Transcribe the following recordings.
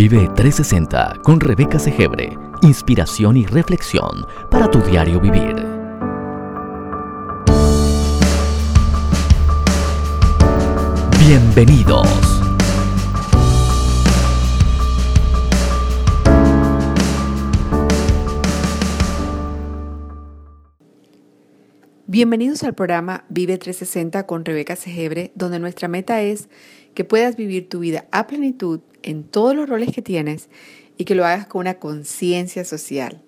Vive 360 con Rebeca Segebre. Inspiración y reflexión para tu diario vivir. Bienvenidos. Bienvenidos al programa Vive 360 con Rebeca Segebre, donde nuestra meta es que puedas vivir tu vida a plenitud en todos los roles que tienes y que lo hagas con una conciencia social.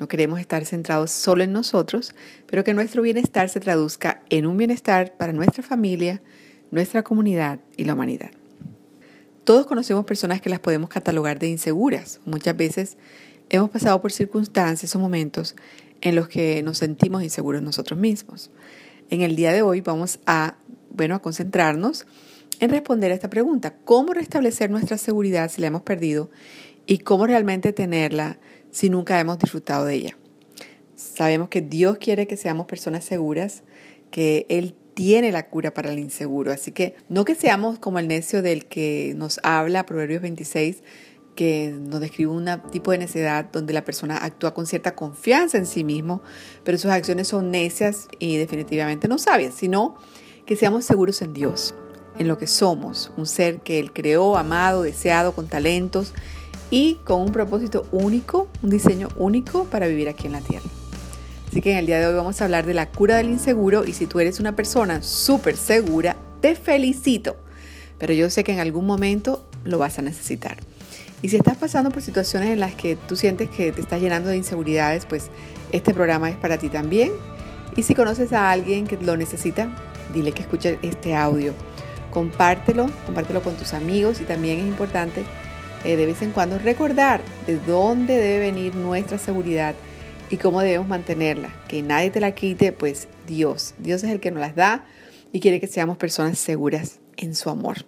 No queremos estar centrados solo en nosotros, pero que nuestro bienestar se traduzca en un bienestar para nuestra familia, nuestra comunidad y la humanidad. Todos conocemos personas que las podemos catalogar de inseguras. Muchas veces hemos pasado por circunstancias o momentos en los que nos sentimos inseguros nosotros mismos. En el día de hoy vamos a, bueno, a concentrarnos en responder a esta pregunta, ¿cómo restablecer nuestra seguridad si la hemos perdido y cómo realmente tenerla si nunca hemos disfrutado de ella? Sabemos que Dios quiere que seamos personas seguras, que Él tiene la cura para el inseguro, así que no que seamos como el necio del que nos habla Proverbios 26, que nos describe un tipo de necedad donde la persona actúa con cierta confianza en sí mismo, pero sus acciones son necias y definitivamente no sabias, sino que seamos seguros en Dios, en lo que somos, un ser que Él creó, amado, deseado, con talentos y con un propósito único, un diseño único para vivir aquí en la tierra. Así que en el día de hoy vamos a hablar de la cura del inseguro y si tú eres una persona súper segura, te felicito, pero yo sé que en algún momento lo vas a necesitar. Y si estás pasando por situaciones en las que tú sientes que te estás llenando de inseguridades, pues este programa es para ti también. Y si conoces a alguien que lo necesita, dile que escuche este audio. Compártelo, compártelo con tus amigos y también es importante eh, de vez en cuando recordar de dónde debe venir nuestra seguridad y cómo debemos mantenerla. Que nadie te la quite, pues Dios. Dios es el que nos las da y quiere que seamos personas seguras en su amor.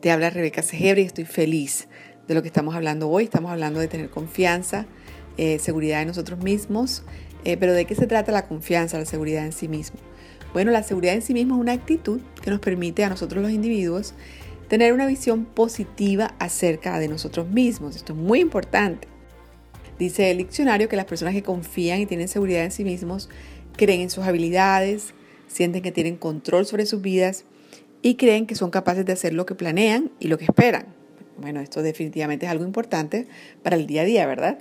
Te habla Rebeca Segebre y estoy feliz de lo que estamos hablando hoy. Estamos hablando de tener confianza, eh, seguridad en nosotros mismos. Eh, pero ¿de qué se trata la confianza, la seguridad en sí mismo? Bueno, la seguridad en sí mismo es una actitud que nos permite a nosotros los individuos tener una visión positiva acerca de nosotros mismos. Esto es muy importante. Dice el diccionario que las personas que confían y tienen seguridad en sí mismos creen en sus habilidades, sienten que tienen control sobre sus vidas y creen que son capaces de hacer lo que planean y lo que esperan. Bueno, esto definitivamente es algo importante para el día a día, ¿verdad?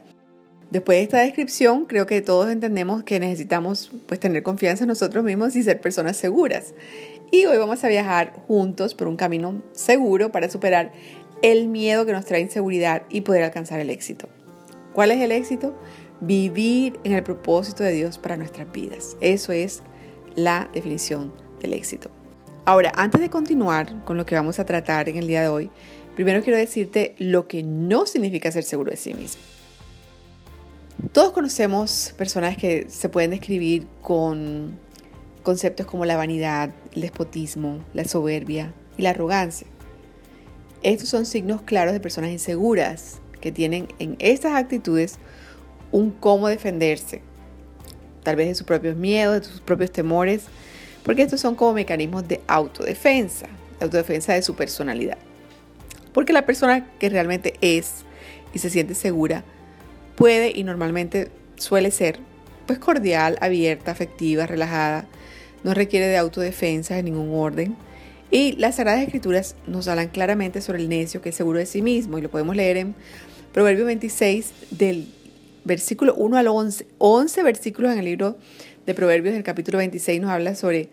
Después de esta descripción, creo que todos entendemos que necesitamos pues, tener confianza en nosotros mismos y ser personas seguras. Y hoy vamos a viajar juntos por un camino seguro para superar el miedo que nos trae inseguridad y poder alcanzar el éxito. ¿Cuál es el éxito? Vivir en el propósito de Dios para nuestras vidas. Eso es la definición del éxito. Ahora, antes de continuar con lo que vamos a tratar en el día de hoy, Primero quiero decirte lo que no significa ser seguro de sí mismo. Todos conocemos personas que se pueden describir con conceptos como la vanidad, el despotismo, la soberbia y la arrogancia. Estos son signos claros de personas inseguras que tienen en estas actitudes un cómo defenderse, tal vez de sus propios miedos, de sus propios temores, porque estos son como mecanismos de autodefensa, de autodefensa de su personalidad. Porque la persona que realmente es y se siente segura puede y normalmente suele ser pues cordial, abierta, afectiva, relajada, no requiere de autodefensa de ningún orden. Y las Sagradas Escrituras nos hablan claramente sobre el necio que es seguro de sí mismo y lo podemos leer en Proverbio 26 del versículo 1 al 11. 11 versículos en el libro de Proverbios del capítulo 26 nos habla sobre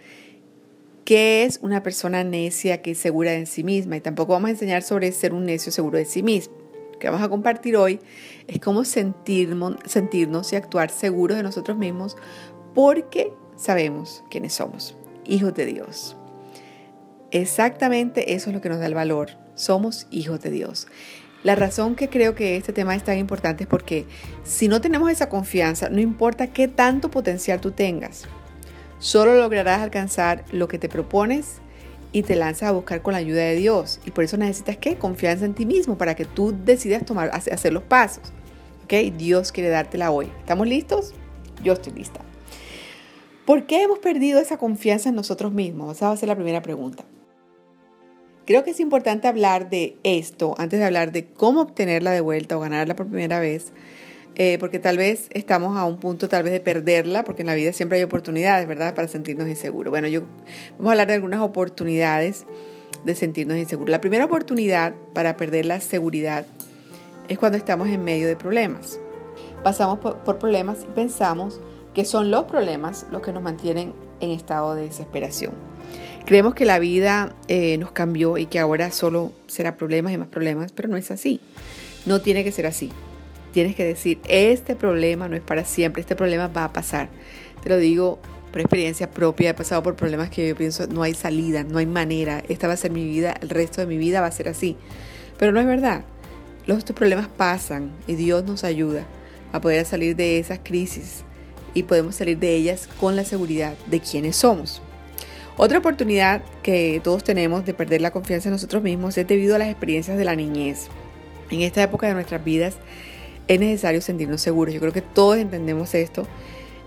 qué es una persona necia que es segura de sí misma. Y tampoco vamos a enseñar sobre ser un necio seguro de sí mismo. Que vamos a compartir hoy es cómo sentirnos y actuar seguros de nosotros mismos porque sabemos quiénes somos, hijos de Dios. Exactamente eso es lo que nos da el valor. Somos hijos de Dios. La razón que creo que este tema es tan importante es porque si no tenemos esa confianza, no importa qué tanto potencial tú tengas, Solo lograrás alcanzar lo que te propones y te lanzas a buscar con la ayuda de Dios. Y por eso necesitas ¿qué? Confianza en ti mismo para que tú decidas tomar, hacer los pasos. ¿Ok? Dios quiere dártela hoy. ¿Estamos listos? Yo estoy lista. ¿Por qué hemos perdido esa confianza en nosotros mismos? Esa va a ser la primera pregunta. Creo que es importante hablar de esto antes de hablar de cómo obtenerla de vuelta o ganarla por primera vez, eh, porque tal vez estamos a un punto tal vez de perderla, porque en la vida siempre hay oportunidades, ¿verdad?, para sentirnos inseguros. Bueno, yo vamos a hablar de algunas oportunidades de sentirnos inseguros. La primera oportunidad para perder la seguridad es cuando estamos en medio de problemas. Pasamos por problemas y pensamos que son los problemas los que nos mantienen en estado de desesperación. Creemos que la vida eh, nos cambió y que ahora solo será problemas y más problemas, pero no es así. No tiene que ser así. Tienes que decir, este problema no es para siempre, este problema va a pasar. Te lo digo por experiencia propia, he pasado por problemas que yo pienso, no hay salida, no hay manera, esta va a ser mi vida, el resto de mi vida va a ser así. Pero no es verdad. Los estos problemas pasan y Dios nos ayuda a poder salir de esas crisis y podemos salir de ellas con la seguridad de quiénes somos. Otra oportunidad que todos tenemos de perder la confianza en nosotros mismos es debido a las experiencias de la niñez. En esta época de nuestras vidas es necesario sentirnos seguros. Yo creo que todos entendemos esto,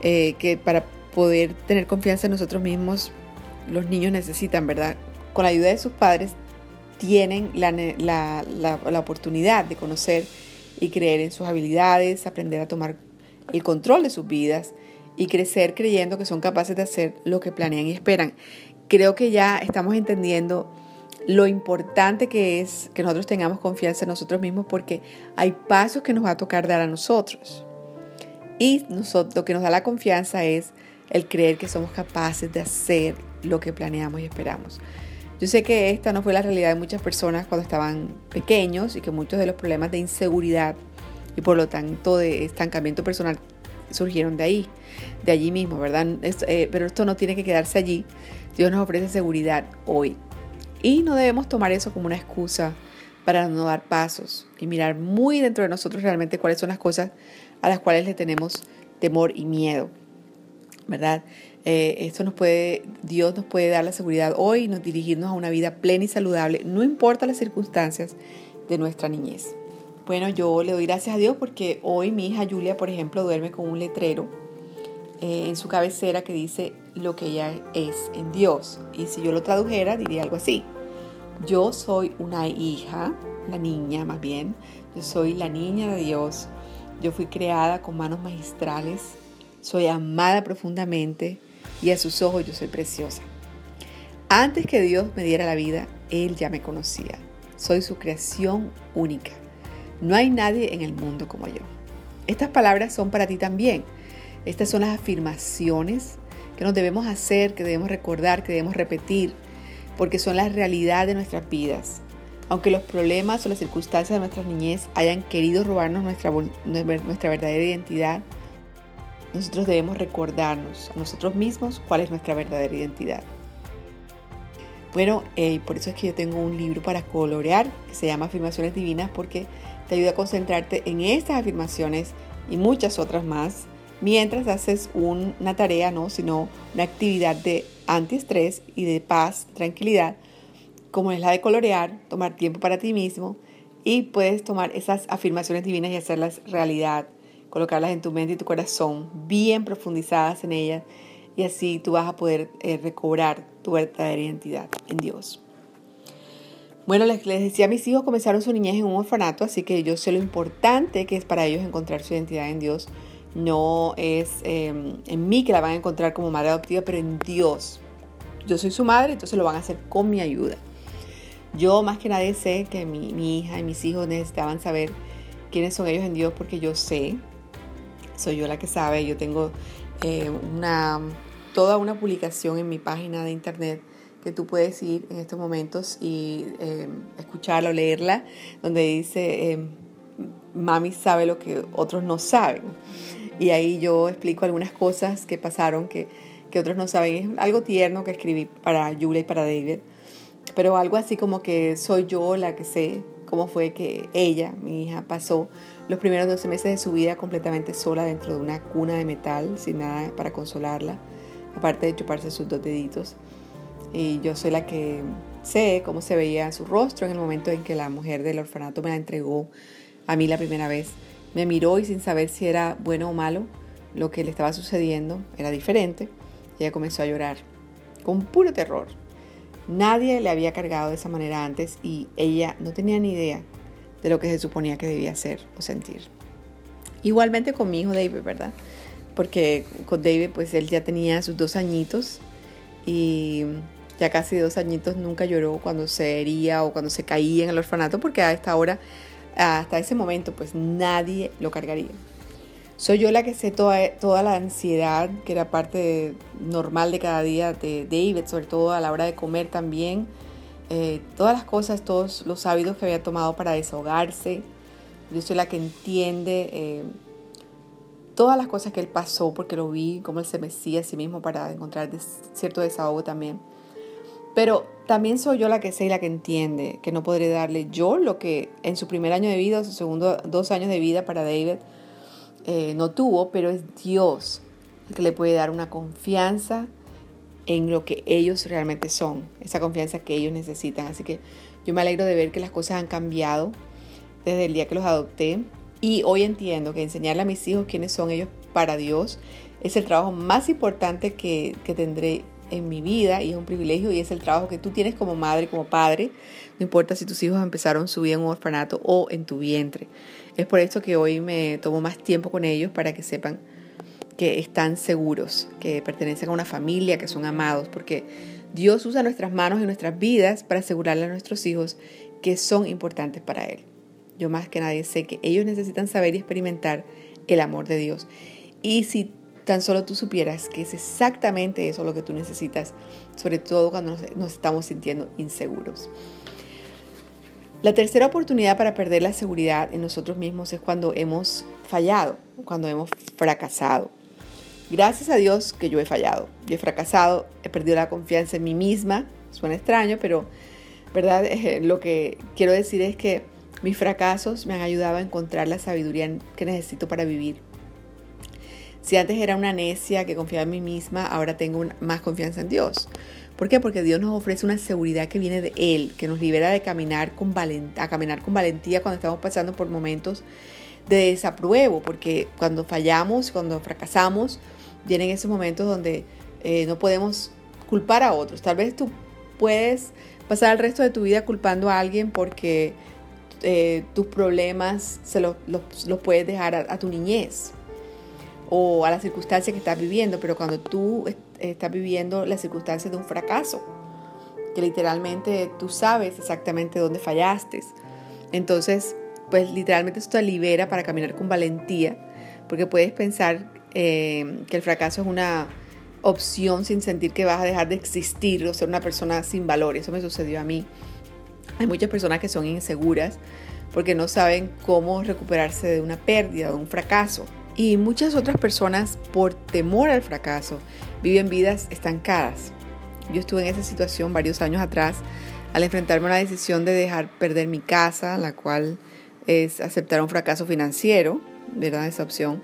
eh, que para poder tener confianza en nosotros mismos, los niños necesitan, ¿verdad? Con la ayuda de sus padres, tienen la, la oportunidad de conocer y creer en sus habilidades, aprender a tomar el control de sus vidas y crecer creyendo que son capaces de hacer lo que planean y esperan. Creo que ya estamos entendiendo lo importante que es que nosotros tengamos confianza en nosotros mismos porque hay pasos que nos va a tocar dar a nosotros. Y nosotros, lo que nos da la confianza es el creer que somos capaces de hacer lo que planeamos y esperamos. Yo sé que esta no fue la realidad de muchas personas cuando estaban pequeños y que muchos de los problemas de inseguridad y por lo tanto de estancamiento personal surgieron de ahí, de allí mismo, ¿verdad? Eh, pero esto no tiene que quedarse allí. Dios nos ofrece seguridad hoy. Y no debemos tomar eso como una excusa para no dar pasos y mirar muy dentro de nosotros realmente cuáles son las cosas a las cuales le tenemos temor y miedo, ¿verdad? Eh, esto nos puede, Dios nos puede dar la seguridad hoy y nos dirigirnos a una vida plena y saludable, no importa las circunstancias de nuestra niñez. Bueno, yo le doy gracias a Dios porque hoy mi hija Julia, por ejemplo, duerme con un letrero eh, en su cabecera que dice lo que ella es en Dios. Y si yo lo tradujera, diría algo así. Yo soy una hija, la niña más bien. Yo soy la niña de Dios. Yo fui creada con manos magistrales. Soy amada profundamente y a sus ojos yo soy preciosa. Antes que Dios me diera la vida, Él ya me conocía. Soy su creación única. No hay nadie en el mundo como yo. Estas palabras son para ti también. Estas son las afirmaciones que nos debemos hacer, que debemos recordar, que debemos repetir, porque son la realidad de nuestras vidas. Aunque los problemas o las circunstancias de nuestra niñez hayan querido robarnos nuestra, nuestra verdadera identidad, nosotros debemos recordarnos a nosotros mismos cuál es nuestra verdadera identidad. Bueno, eh, por eso es que yo tengo un libro para colorear que se llama Afirmaciones Divinas porque te ayuda a concentrarte en estas afirmaciones y muchas otras más mientras haces una tarea, no, sino una actividad de antiestrés y de paz, tranquilidad, como es la de colorear, tomar tiempo para ti mismo y puedes tomar esas afirmaciones divinas y hacerlas realidad, colocarlas en tu mente y tu corazón, bien profundizadas en ellas y así tú vas a poder eh, recobrar tu verdadera identidad en Dios. Bueno, les, les, decía, mis hijos comenzaron su niñez en un orfanato, así que yo sé lo importante que es para ellos encontrar su identidad en Dios. No es em, en mí que la van a encontrar como madre adoptiva, pero en Dios. Yo soy su madre, entonces lo van a hacer con mi ayuda. Yo más que nadie sé que mi, hija y mis hijos necesitaban saber quiénes son ellos en Dios porque yo sé, soy yo la que sabe, yo tengo eh, toda una publicación en mi página de internet que tú puedes ir en estos momentos y eh, escucharla o leerla, donde dice, eh, mami sabe lo que otros no saben. Y ahí yo explico algunas cosas que pasaron que, que otros no saben. Es algo tierno que escribí para Julia y para David, pero algo así como que soy yo la que sé cómo fue que ella, mi hija, pasó los primeros 12 meses de su vida completamente sola dentro de una cuna de metal, sin nada para consolarla, aparte de chuparse sus dos deditos. Y yo soy la que sé cómo se veía su rostro en el momento en que la mujer del orfanato me la entregó a mí la primera vez. Me miró y sin saber si era bueno o malo, lo que le estaba sucediendo era diferente. Ella comenzó a llorar con puro terror. Nadie le había cargado de esa manera antes y ella no tenía ni idea de lo que se suponía que debía hacer o sentir. Igualmente con mi hijo David, ¿verdad? Porque con David pues él ya tenía sus dos añitos y ya casi dos añitos nunca lloró cuando se hería o cuando se caía en el orfanato porque a esta hora, hasta ese momento pues nadie lo cargaría. Soy yo la que sé toda, toda la ansiedad que era parte normal de cada día de David, sobre todo a la hora de comer también. Eh, todas las cosas, todos los hábitos que había tomado para desahogarse. Yo soy la que entiende eh, todas las cosas que él pasó porque lo vi, cómo él se mecía a sí mismo para encontrar cierto desahogo también. Pero también soy yo la que sé y la que entiende que no podré darle yo lo que en su primer año de vida, su segundo dos años de vida para David, eh, no tuvo, pero es Dios el que le puede dar una confianza en lo que ellos realmente son, esa confianza que ellos necesitan. Así que yo me alegro de ver que las cosas han cambiado desde el día que los adopté y hoy entiendo que enseñarle a mis hijos quiénes son ellos para Dios es el trabajo más importante que, que tendré en mi vida y es un privilegio y es el trabajo que tú tienes como madre, como padre, no importa si tus hijos empezaron su vida en un orfanato o en tu vientre. Es por esto que hoy me tomo más tiempo con ellos para que sepan que están seguros, que pertenecen a una familia, que son amados, porque Dios usa nuestras manos y nuestras vidas para asegurarle a nuestros hijos que son importantes para Él. Yo más que nadie sé que ellos necesitan saber y experimentar el amor de Dios. Y si tan solo tú supieras que es exactamente eso lo que tú necesitas, sobre todo cuando nos, estamos sintiendo inseguros. La tercera oportunidad para perder la seguridad en nosotros mismos es cuando hemos fallado, cuando hemos fracasado. Gracias a Dios que yo he fallado, yo he fracasado, he perdido la confianza en mí misma, suena extraño, pero verdad eh, lo que quiero decir es que mis fracasos me han ayudado a encontrar la sabiduría que necesito para vivir. Si antes era una necia que confiaba en mí misma, ahora tengo más confianza en Dios. ¿Por qué? Porque Dios nos ofrece una seguridad que viene de Él, que nos libera de caminar con, a caminar con valentía cuando estamos pasando por momentos de desapruebo, porque cuando fallamos, cuando fracasamos, vienen esos momentos donde eh, no podemos culpar a otros. Tal vez tú puedes pasar el resto de tu vida culpando a alguien porque eh, tus problemas se los, puedes dejar a tu niñez o a las circunstancias que estás viviendo, pero cuando tú estás viviendo las circunstancias de un fracaso, que literalmente tú sabes exactamente dónde fallaste, entonces, pues literalmente esto te libera para caminar con valentía, porque puedes pensar eh, que el fracaso es una opción sin sentir que vas a dejar de existir o ser una persona sin valor. Eso me sucedió a mí. Hay muchas personas que son inseguras porque no saben cómo recuperarse de una pérdida, de un fracaso. Y muchas otras personas, por temor al fracaso, viven vidas estancadas. Yo estuve en esa situación varios años atrás al enfrentarme a la decisión de dejar perder mi casa, la cual es aceptar un fracaso financiero, ¿verdad? Esa opción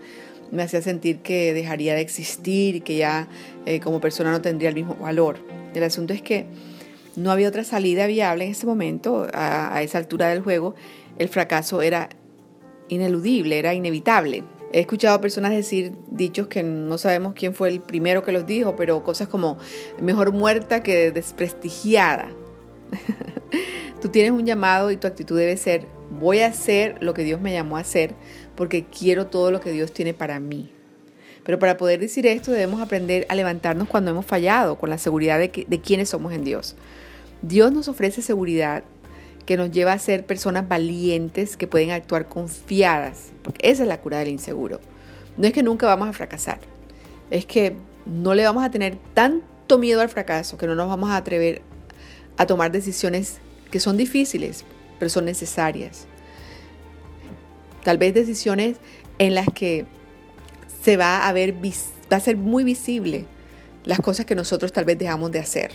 me hacía sentir que dejaría de existir y que ya eh, como persona no tendría el mismo valor. El asunto es que no había otra salida viable en ese momento, a esa altura del juego, el fracaso era ineludible, era inevitable. He escuchado a personas decir dichos que no sabemos quién fue el primero que los dijo, pero cosas como mejor muerta que desprestigiada. Tú tienes un llamado y tu actitud debe ser, voy a hacer lo que Dios me llamó a hacer porque quiero todo lo que Dios tiene para mí. Pero para poder decir esto debemos aprender a levantarnos cuando hemos fallado, con la seguridad de, de quiénes somos en Dios. Dios nos ofrece seguridad que nos lleva a ser personas valientes que pueden actuar confiadas, porque esa es la cura del inseguro. No es que nunca vamos a fracasar, es que no le vamos a tener tanto miedo al fracaso que no nos vamos a atrever a tomar decisiones que son difíciles, pero son necesarias. Tal vez decisiones en las que se va a ver, va a ser muy visible las cosas que nosotros tal vez dejamos de hacer,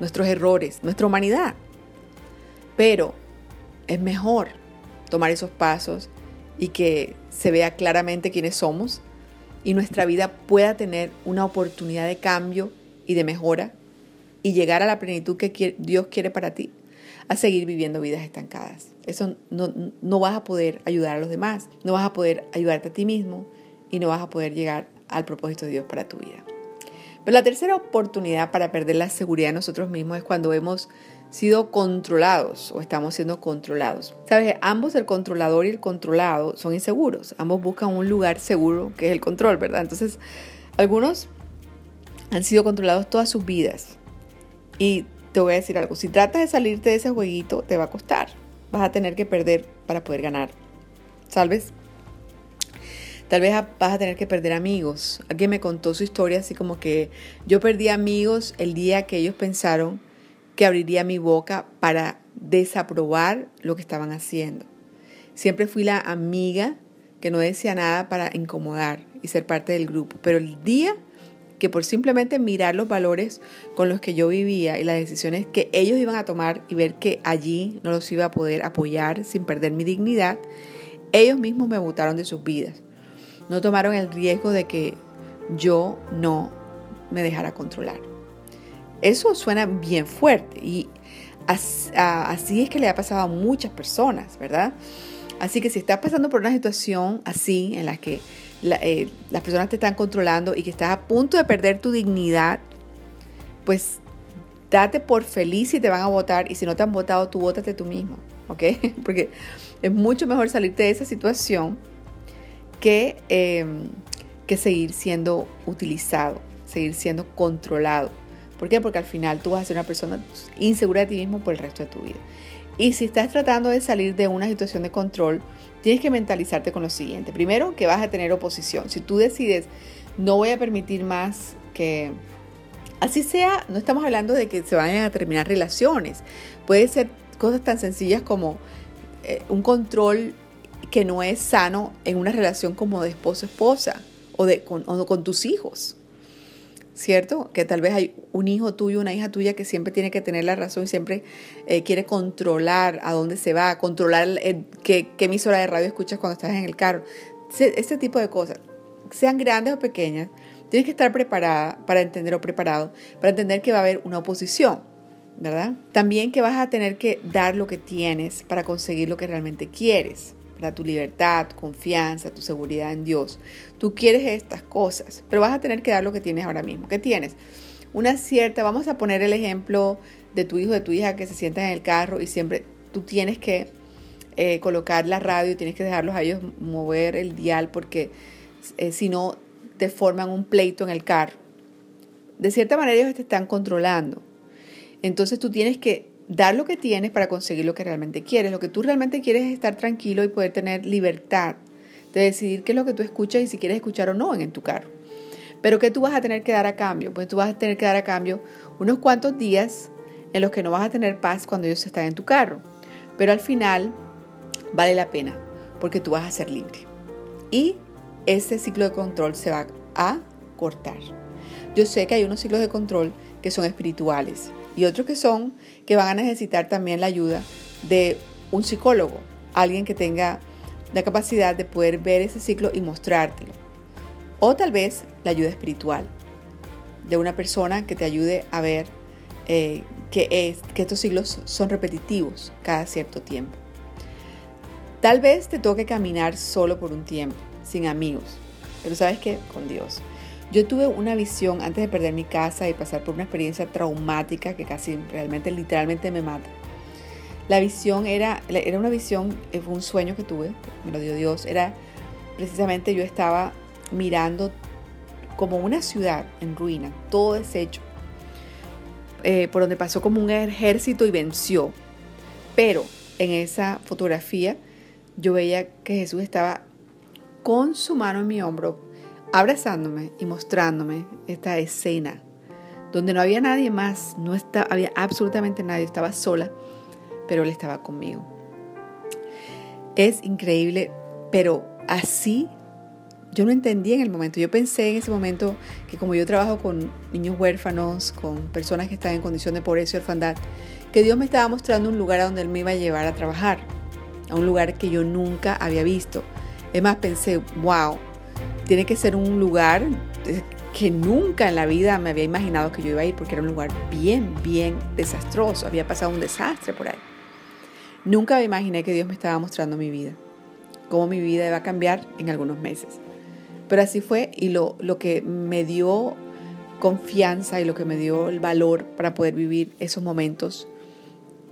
nuestros errores, nuestra humanidad. Pero es mejor tomar esos pasos y que se vea claramente quiénes somos y nuestra vida pueda tener una oportunidad de cambio y de mejora y llegar a la plenitud que Dios quiere para ti, a seguir viviendo vidas estancadas. Eso no, no vas a poder ayudar a los demás, no vas a poder ayudarte a ti mismo y no vas a poder llegar al propósito de Dios para tu vida. Pero la tercera oportunidad para perder la seguridad de nosotros mismos es cuando hemos sido controlados o estamos siendo controlados. Sabes, ambos el controlador y el controlado son inseguros. Ambos buscan un lugar seguro que es el control, ¿verdad? Entonces, algunos han sido controlados todas sus vidas. Y te voy a decir algo, si tratas de salirte de ese jueguito, te va a costar. Vas a tener que perder para poder ganar. ¿Sabes? Tal vez vas a tener que perder amigos. Alguien me contó su historia así como que yo perdí amigos el día que ellos pensaron que abriría mi boca para desaprobar lo que estaban haciendo. Siempre fui la amiga que no decía nada para incomodar y ser parte del grupo. Pero el día que por simplemente mirar los valores con los que yo vivía y las decisiones que ellos iban a tomar y ver que allí no los iba a poder apoyar sin perder mi dignidad, ellos mismos me botaron de sus vidas. No tomaron el riesgo de que yo no me dejara controlar. Eso suena bien fuerte y así es que le ha pasado a muchas personas, ¿verdad? Así que si estás pasando por una situación así en la que eh, las personas te están controlando y que estás a punto de perder tu dignidad, pues date por feliz si te van a votar y si no te han votado, tú votate tú mismo, ¿ok? Porque es mucho mejor salirte de esa situación que, em, que seguir siendo utilizado, seguir siendo controlado. ¿Por qué? Porque al final tú vas a ser una persona insegura de ti mismo por el resto de tu vida. Y si estás tratando de salir de una situación de control, tienes que mentalizarte con lo siguiente. Primero, que vas a tener oposición. Si tú decides, no voy a permitir más que... Así sea, no estamos hablando de que se vayan a terminar relaciones. Puede ser cosas tan sencillas como eh, un control que no es sano en una relación como de esposo-esposa o, o con tus hijos. ¿Cierto? Que tal vez hay un hijo tuyo, una hija tuya que siempre tiene que tener la razón y siempre eh, quiere controlar a dónde se va, controlar qué, qué, emisora de radio escuchas cuando estás en el carro. Este tipo de cosas, sean grandes o pequeñas, tienes que estar preparada para entender o preparado, para entender que va a haber una oposición, ¿verdad? También que vas a tener que dar lo que tienes para conseguir lo que realmente quieres tu libertad, tu confianza, tu seguridad en Dios. Tú quieres estas cosas, pero vas a tener que dar lo que tienes ahora mismo. ¿Qué tienes? Una cierta, vamos a poner el ejemplo de tu hijo, de tu hija que se sientan en el carro y siempre tú tienes que eh, colocar la radio, tienes que dejarlos a ellos mover el dial porque eh, si no te forman un pleito en el carro. De cierta manera ellos te están controlando. Entonces tú tienes que dar lo que tienes para conseguir lo que realmente quieres. Lo que tú realmente quieres es estar tranquilo y poder tener libertad de decidir qué es lo que tú escuchas y si quieres escuchar o no en, tu carro. Pero ¿qué tú vas a tener que dar a cambio? Pues tú vas a tener que dar a cambio unos cuantos días en los que no vas a tener paz cuando ellos están en tu carro. Pero al final vale la pena porque tú vas a ser libre. Y ese ciclo de control se va a cortar. Yo sé que hay unos ciclos de control que son espirituales y otros que son que van a necesitar también la ayuda de un psicólogo, alguien que tenga la capacidad de poder ver ese ciclo y mostrártelo. O tal vez la ayuda espiritual de una persona que te ayude a ver eh, que, es, que estos ciclos son repetitivos cada cierto tiempo. Tal vez te toque caminar solo por un tiempo, sin amigos, pero sabes que con Dios. Yo tuve una visión antes de perder mi casa y pasar por una experiencia traumática que casi realmente, literalmente me mata. La visión era, era una visión, eh, fue un sueño que tuve, me lo dio Dios, era precisamente yo estaba mirando como una ciudad en ruina, todo deshecho, eh, por donde pasó como un ejército y venció. Pero en esa fotografía yo veía que Jesús estaba con su mano en mi hombro, abrazándome y mostrándome esta escena donde no había nadie más, no había absolutamente nadie, estaba sola, pero él estaba conmigo. Es increíble, pero así yo no entendí en el momento. Yo pensé en ese momento que como yo trabajo con niños huérfanos, con personas que están en condición de pobreza y orfandad, que Dios me estaba mostrando un lugar a donde Él me iba a llevar a trabajar, a un lugar que yo nunca había visto. Es más, pensé, wow, tiene que ser un lugar que nunca en la vida me había imaginado que yo iba a ir porque era un lugar bien, bien desastroso. Había pasado un desastre por ahí. Nunca me imaginé que Dios me estaba mostrando mi vida, cómo mi vida iba a cambiar en algunos meses. Pero así fue y lo, lo que me dio confianza y lo que me dio el valor para poder vivir esos momentos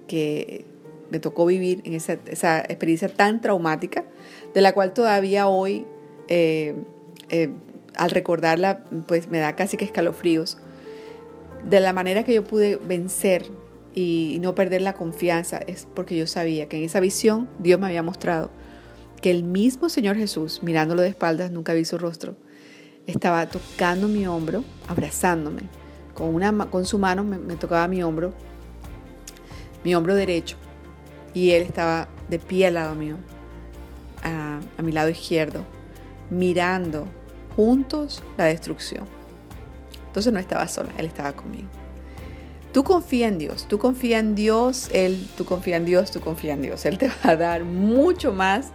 que me tocó vivir en esa, experiencia tan traumática, de la cual todavía hoy, eh, eh, al recordarla, pues me da casi que escalofríos, de la manera que yo pude vencer y no perder la confianza es porque yo sabía que en esa visión Dios me había mostrado que el mismo Señor Jesús, mirándolo de espaldas, nunca vi su rostro, estaba tocando mi hombro, abrazándome. Con, una, con su mano me, tocaba mi hombro, mi hombro derecho, y él estaba de pie al lado mío, a, a mi lado izquierdo, mirando juntos la destrucción. Entonces no estaba sola, él estaba conmigo. Tú confía en Dios, tú confía en Dios, Él, tú confía en Dios, tú confía en Dios. Él te va a dar mucho más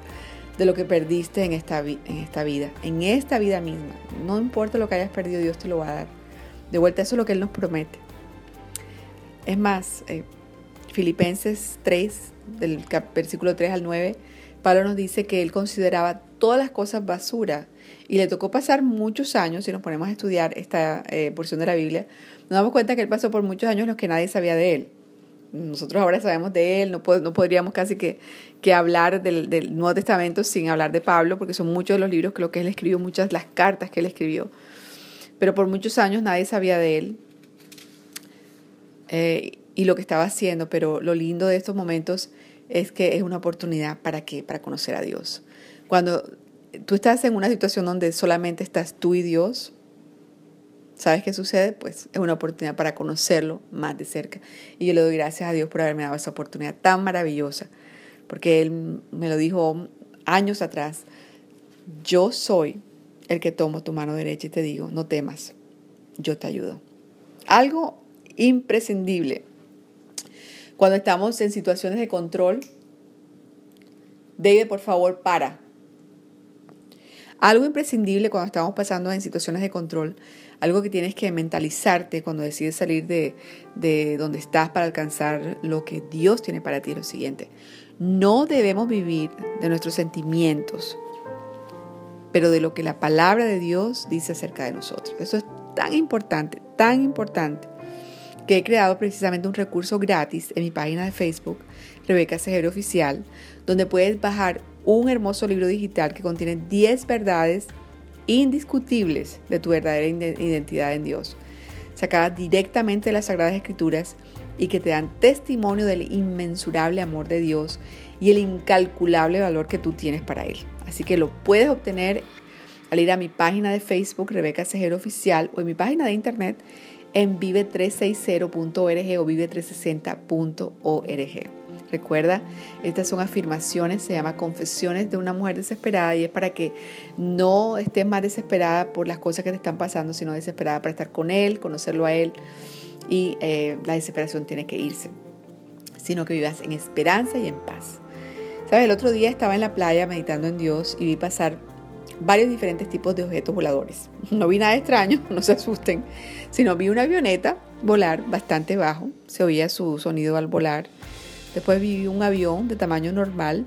de lo que perdiste en esta, en esta vida, en esta vida misma. No importa lo que hayas perdido, Dios te lo va a dar. De vuelta, eso es lo que Él nos promete. Es más, eh, Filipenses 3, del versículo 3 al 9, Pablo nos dice que Él consideraba todas las cosas basura y le tocó pasar muchos años, si nos ponemos a estudiar esta eh, porción de la Biblia, nos damos cuenta que Él pasó por muchos años los que nadie sabía de Él nosotros ahora sabemos de él, no, podríamos casi que, hablar del, Nuevo Testamento sin hablar de Pablo, porque son muchos de los libros que lo que él escribió, muchas las cartas que él escribió. Pero por muchos años nadie sabía de él eh, y lo que estaba haciendo, pero lo lindo de estos momentos es que es una oportunidad para qué, para conocer a Dios. Cuando tú estás en una situación donde solamente estás tú y Dios, ¿Sabes qué sucede? Pues es una oportunidad para conocerlo más de cerca. Y yo le doy gracias a Dios por haberme dado esa oportunidad tan maravillosa, porque Él me lo dijo años atrás. Yo soy el que tomo tu mano derecha y te digo, no temas, yo te ayudo. Algo imprescindible. Cuando estamos en situaciones de control, David, por favor, para. Algo imprescindible cuando estamos pasando en situaciones de control algo que tienes que mentalizarte cuando decides salir de, de donde estás para alcanzar lo que Dios tiene para ti es lo siguiente. No debemos vivir de nuestros sentimientos, pero de lo que la palabra de Dios dice acerca de nosotros. Eso es tan importante, tan importante, que he creado precisamente un recurso gratis en mi página de Facebook, Rebeca Cejero Oficial, donde puedes bajar un hermoso libro digital que contiene 10 verdades indiscutibles de tu verdadera identidad en Dios, sacadas directamente de las Sagradas Escrituras y que te dan testimonio del inmensurable amor de Dios y el incalculable valor que tú tienes para Él. Así que lo puedes obtener al ir a mi página de Facebook, Rebeca Cejero Oficial, o en mi página de internet en vive360.org o vive360.org. Recuerda, estas son afirmaciones, se llama confesiones de una mujer desesperada y es para que no estés más desesperada por las cosas que te están pasando, sino desesperada para estar con Él, conocerlo a Él y eh, la desesperación tiene que irse, sino que vivas en esperanza y en paz. ¿Sabes? El otro día estaba en la playa meditando en Dios y vi pasar varios diferentes tipos de objetos voladores. No vi nada extraño, no se asusten, sino vi una avioneta volar bastante bajo, se oía su sonido al volar Después vi un avión de tamaño normal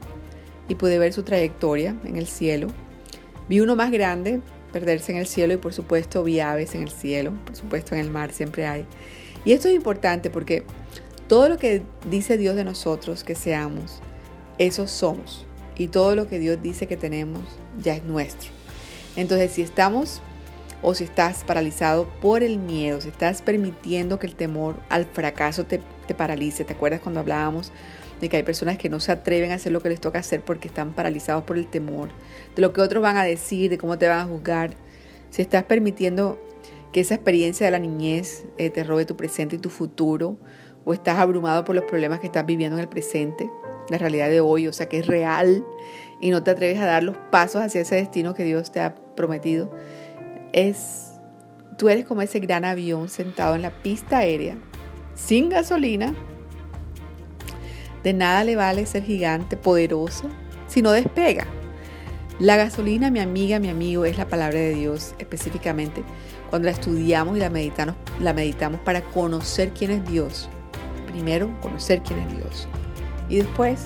y pude ver su trayectoria en el cielo. Vi uno más grande perderse en el cielo y por supuesto vi aves en el cielo, por supuesto en el mar siempre hay. Y esto es importante porque todo lo que dice Dios de nosotros que seamos, eso somos. Y todo lo que Dios dice que tenemos ya es nuestro. Entonces si estamos o si estás paralizado por el miedo, si estás permitiendo que el temor al fracaso te, paralice. ¿Te acuerdas cuando hablábamos de que hay personas que no se atreven a hacer lo que les toca hacer porque están paralizados por el temor, de lo que otros van a decir, de cómo te van a juzgar? Si estás permitiendo que esa experiencia de la niñez eh, te robe tu presente y tu futuro, o estás abrumado por los problemas que estás viviendo en el presente, la realidad de hoy, o sea que es real y no te atreves a dar los pasos hacia ese destino que Dios te ha prometido, es, tú eres como ese gran avión sentado en la pista aérea, sin gasolina. De nada le vale ser gigante, poderoso, si no despega. La gasolina, mi amiga, mi amigo, es la palabra de Dios específicamente. Cuando la estudiamos y la meditamos, la meditamos para conocer quién es Dios. Primero, conocer quién es Dios. Y después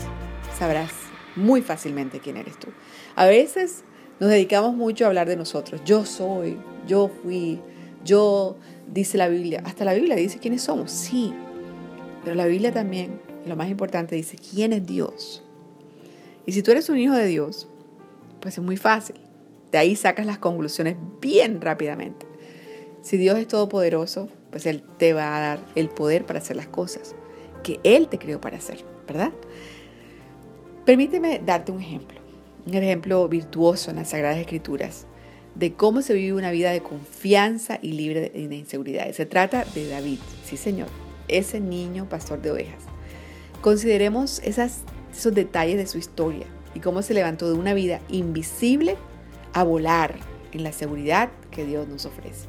sabrás muy fácilmente quién eres tú. A veces nos dedicamos mucho a hablar de nosotros. Yo soy, yo fui, yo dice la Biblia, hasta la Biblia dice quiénes somos, sí, pero la Biblia también, lo más importante, dice quién es Dios. Y si tú eres un hijo de Dios, pues es muy fácil. De ahí sacas las conclusiones bien rápidamente. Si Dios es todopoderoso, pues Él te va a dar el poder para hacer las cosas que Él te creó para hacer, ¿verdad? Permíteme darte un ejemplo, un ejemplo virtuoso en las Sagradas Escrituras de cómo se vive una vida de confianza y libre de inseguridades. Se trata de David, sí señor, ese niño pastor de ovejas. Consideremos esos detalles de su historia y cómo se levantó de una vida invisible a volar en la seguridad que Dios nos ofrece.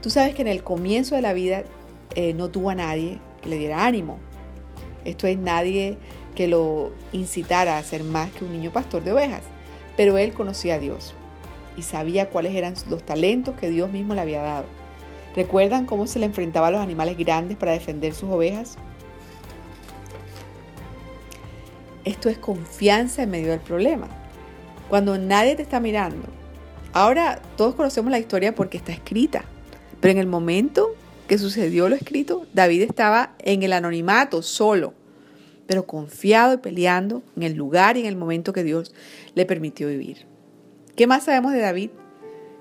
Tú sabes que en el comienzo de la vida eh, no tuvo a nadie que le diera ánimo. Esto es nadie que lo incitara a ser más que un niño pastor de ovejas, pero él conocía a Dios y sabía cuáles eran los talentos que Dios mismo le había dado. ¿Recuerdan cómo se le enfrentaba a los animales grandes para defender sus ovejas? Esto es confianza en medio del problema. Cuando nadie te está mirando. Ahora todos conocemos la historia porque está escrita, pero en el momento que sucedió lo escrito, David estaba en el anonimato, solo, pero confiado y peleando en el lugar y en el momento que Dios le permitió vivir. ¿Qué más sabemos de David?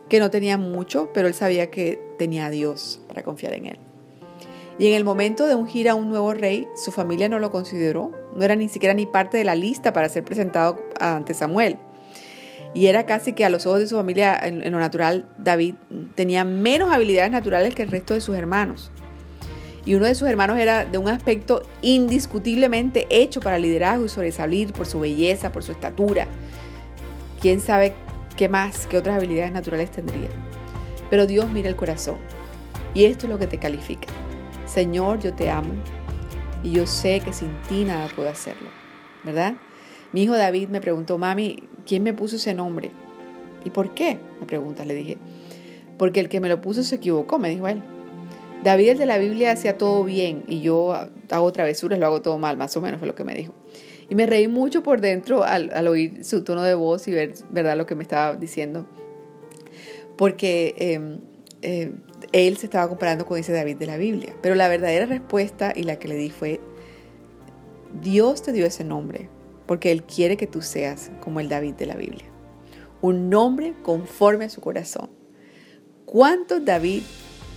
Que no tenía mucho, pero él sabía que tenía a Dios para confiar en él. Y en el momento de ungir a un nuevo rey, su familia no lo consideró, no era ni siquiera ni parte de la lista para ser presentado ante Samuel. Y era casi que a los ojos de su familia, en, lo natural, David tenía menos habilidades naturales que el resto de sus hermanos. Y uno de sus hermanos era de un aspecto indiscutiblemente hecho para liderazgo y sobresalir por su belleza, por su estatura. Quién sabe ¿Qué más? ¿Qué otras habilidades naturales tendría? Pero Dios mira el corazón. Y esto es lo que te califica. Señor, yo te amo. Y yo sé que sin ti nada puedo hacerlo. ¿Verdad? Mi hijo David me preguntó, mami, ¿quién me puso ese nombre? ¿Y por qué? Me pregunta, le dije. Porque el que me lo puso se equivocó, me dijo él. David el de la Biblia hacía todo bien y yo hago travesuras, lo hago todo mal, más o menos fue lo que me dijo. Y me reí mucho por dentro al, oír su tono de voz y ver, ¿verdad?, lo que me estaba diciendo. Porque em, em, él se estaba comparando con ese David de la Biblia. Pero la verdadera respuesta y la que le di fue, Dios te dio ese nombre porque Él quiere que tú seas como el David de la Biblia. Un nombre conforme a su corazón. ¿Cuántos David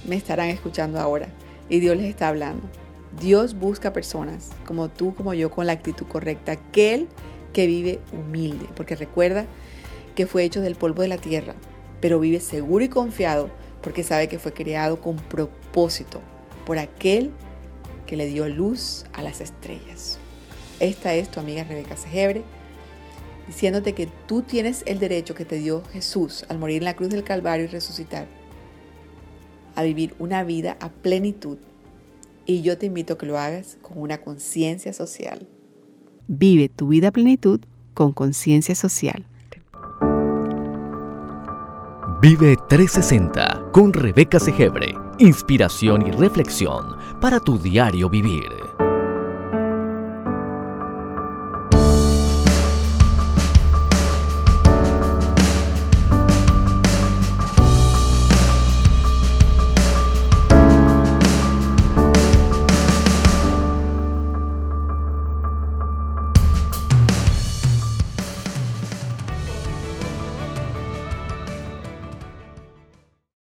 me estarán escuchando ahora? Y Dios les está hablando. Dios busca personas como tú, como yo, con la actitud correcta. Aquel que vive humilde, porque recuerda que fue hecho del polvo de la tierra, pero vive seguro y confiado porque sabe que fue creado con propósito por aquel que le dio luz a las estrellas. Esta es tu amiga Rebeca Segebre, diciéndote que tú tienes el derecho que te dio Jesús al morir en la cruz del Calvario y resucitar, a vivir una vida a plenitud y yo te invito a que lo hagas con una conciencia social. Vive tu vida a plenitud con conciencia social. Vive 360 con Rebeca Segebre. Inspiración y reflexión para tu diario vivir.